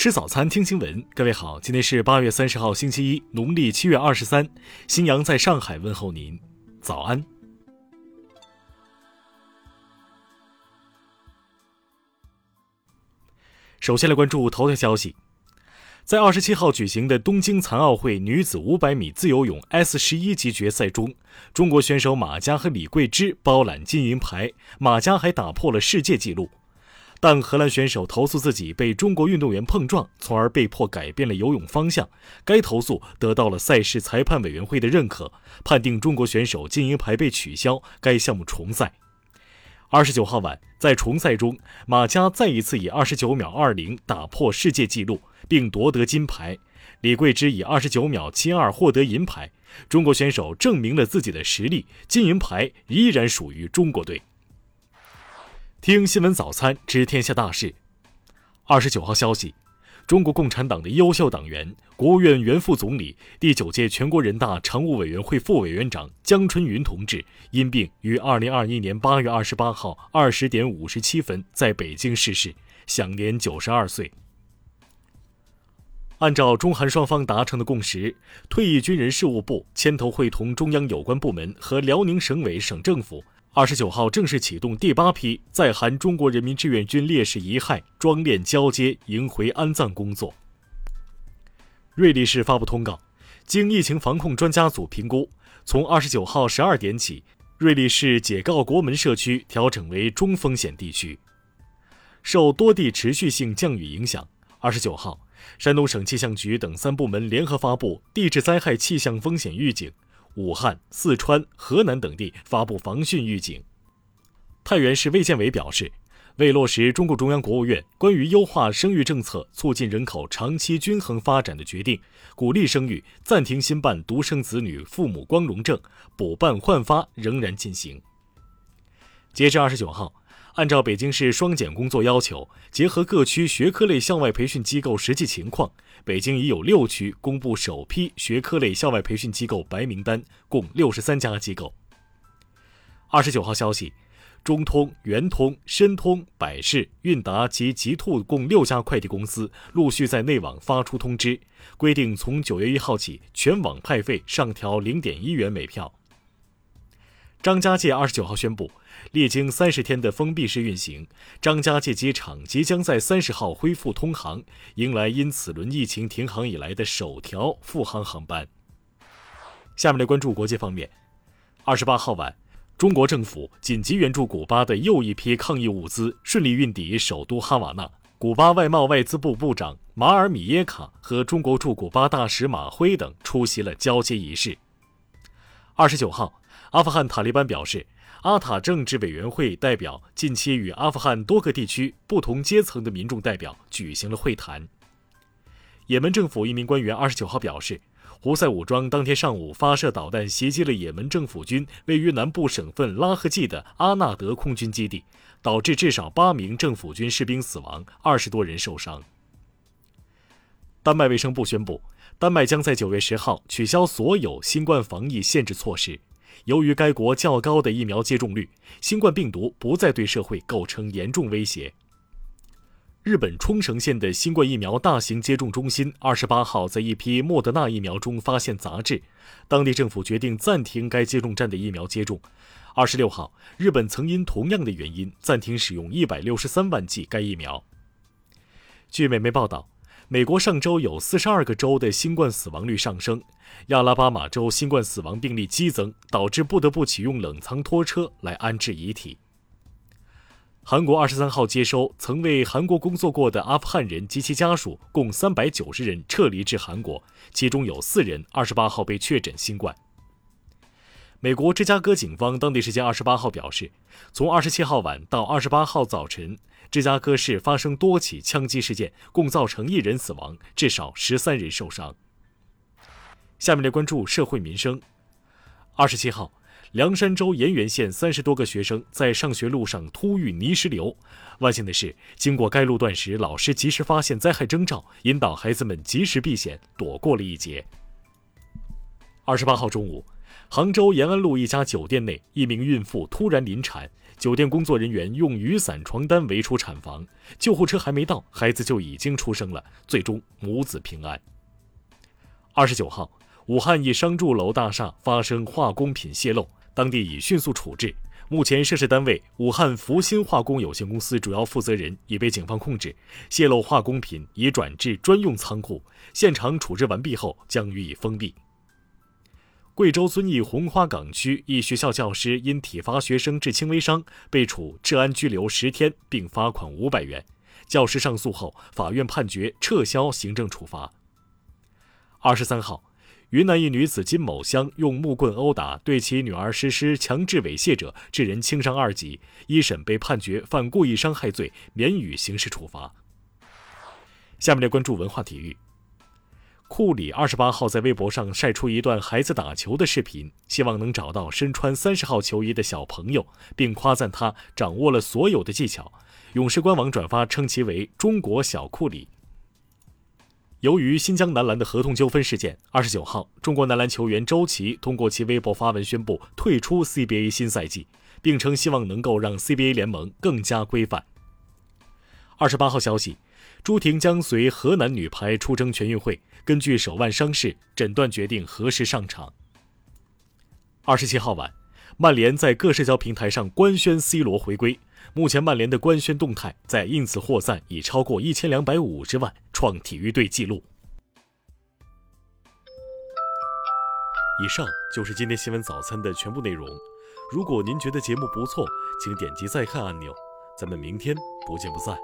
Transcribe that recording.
吃早餐，听新闻。各位好，今天是八月三十号，星期一，农历七月二十三。新阳在上海问候您，早安。首先来关注头条消息，在二十七号举行的东京残奥会女子五百米自由泳 S 十一级决赛中，中国选手马佳和李桂芝包揽金银牌，马佳还打破了世界纪录。但荷兰选手投诉自己被中国运动员碰撞，从而被迫改变了游泳方向。该投诉得到了赛事裁判委员会的认可，判定中国选手金银牌被取消，该项目重赛。二十九号晚，在重赛中，马佳再一次以二十九秒二零打破世界纪录，并夺得金牌。李桂芝以二十九秒七二获得银牌。中国选手证明了自己的实力，金银牌依然属于中国队。听新闻早餐知天下大事。二十九号消息，中国共产党的优秀党员、国务院原副总理、第九届全国人大常务委员会副委员长江春云同志因病于二零二一年八月二十八号二十点五十七分在北京逝世，享年九十二岁。按照中韩双方达成的共识，退役军人事务部牵头会同中央有关部门和辽宁省委省政府。二十九号正式启动第八批在韩中国人民志愿军烈士遗骸装殓交接、迎回安葬工作。瑞丽市发布通告，经疫情防控专家组评估，从二十九号十二点起，瑞丽市解告国门社区调整为中风险地区。受多地持续性降雨影响，二十九号，山东省气象局等三部门联合发布地质灾害气象风险预警。武汉、四川、河南等地发布防汛预警。太原市卫健委表示，为落实中共中央、国务院关于优化生育政策、促进人口长期均衡发展的决定，鼓励生育，暂停新办独生子女父母光荣证，补办换发仍然进行。截至二十九号。按照北京市双减工作要求，结合各区学科类校外培训机构实际情况，北京已有六区公布首批学科类校外培训机构白名单，共六十三家机构。二十九号消息，中通、圆通、申通、百世、韵达及极兔共六家快递公司陆续在内网发出通知，规定从九月一号起，全网派费上调零点一元每票。张家界二十九号宣布，历经三十天的封闭式运行，张家界机场即将在三十号恢复通航，迎来因此轮疫情停航以来的首条复航航班。下面来关注国际方面，二十八号晚，中国政府紧急援助古巴的又一批抗疫物资顺利运抵首都哈瓦那，古巴外贸外资部部长马尔米耶卡和中国驻古巴大使马辉等出席了交接仪式。二十九号。阿富汗塔利班表示，阿塔政治委员会代表近期与阿富汗多个地区不同阶层的民众代表举行了会谈。也门政府一名官员二十九号表示，胡塞武装当天上午发射导弹袭击了也门政府军位于南部省份拉赫季的阿纳德空军基地，导致至少八名政府军士兵死亡，二十多人受伤。丹麦卫生部宣布，丹麦将在九月十号取消所有新冠防疫限制措施。由于该国较高的疫苗接种率，新冠病毒不再对社会构成严重威胁。日本冲绳县的新冠疫苗大型接种中心二十八号在一批莫德纳疫苗中发现杂质，当地政府决定暂停该接种站的疫苗接种。二十六号，日本曾因同样的原因暂停使用一百六十三万剂该疫苗。据美媒报道。美国上周有四十二个州的新冠死亡率上升，亚拉巴马州新冠死亡病例激增，导致不得不启用冷藏拖车来安置遗体。韩国二十三号接收曾为韩国工作过的阿富汗人及其家属共三百九十人撤离至韩国，其中有四人二十八号被确诊新冠。美国芝加哥警方当地时间二十八号表示，从二十七号晚到二十八号早晨，芝加哥市发生多起枪击事件，共造成一人死亡，至少十三人受伤。下面来关注社会民生。二十七号，凉山州盐源县三十多个学生在上学路上突遇泥石流，万幸的是，经过该路段时，老师及时发现灾害征兆，引导孩子们及时避险，躲过了一劫。二十八号中午。杭州延安路一家酒店内，一名孕妇突然临产，酒店工作人员用雨伞、床单围出产房，救护车还没到，孩子就已经出生了，最终母子平安。二十九号，武汉一商住楼大厦发生化工品泄漏，当地已迅速处置。目前，涉事单位武汉福鑫化工有限公司主要负责人已被警方控制，泄漏化工品已转至专用仓库，现场处置完毕后将予以封闭。贵州遵义红花岗区一学校教师因体罚学生致轻微伤，被处治安拘留十天，并罚款五百元。教师上诉后，法院判决撤销行政处罚。二十三号。云南一女子金某香用木棍殴打对其女儿实施强制猥亵者，致人轻伤二级，一审被判决犯故意伤害罪，免予刑事处罚。下面来关注文化体育。库里二十八号在微博上晒出一段孩子打球的视频，希望能找到身穿三十号球衣的小朋友，并夸赞他掌握了所有的技巧。勇士官网转发称其为“中国小库里”。由于新疆男篮的合同纠纷事件，二十九号，中国男篮球员周琦通过其微博发文宣布退出 CBA 新赛季，并称希望能够让 CBA 联盟更加规范。二十八号消息，朱婷将随河南女排出征全运会，根据手腕伤势诊断决定何时上场。二十七号晚，曼联在各社交平台上官宣 C 罗回归。目前曼联的官宣动态在 Ins 获赞已超过一千两百五十万，创体育队纪录。以上就是今天新闻早餐的全部内容。如果您觉得节目不错，请点击再看按钮。咱们明天不见不散。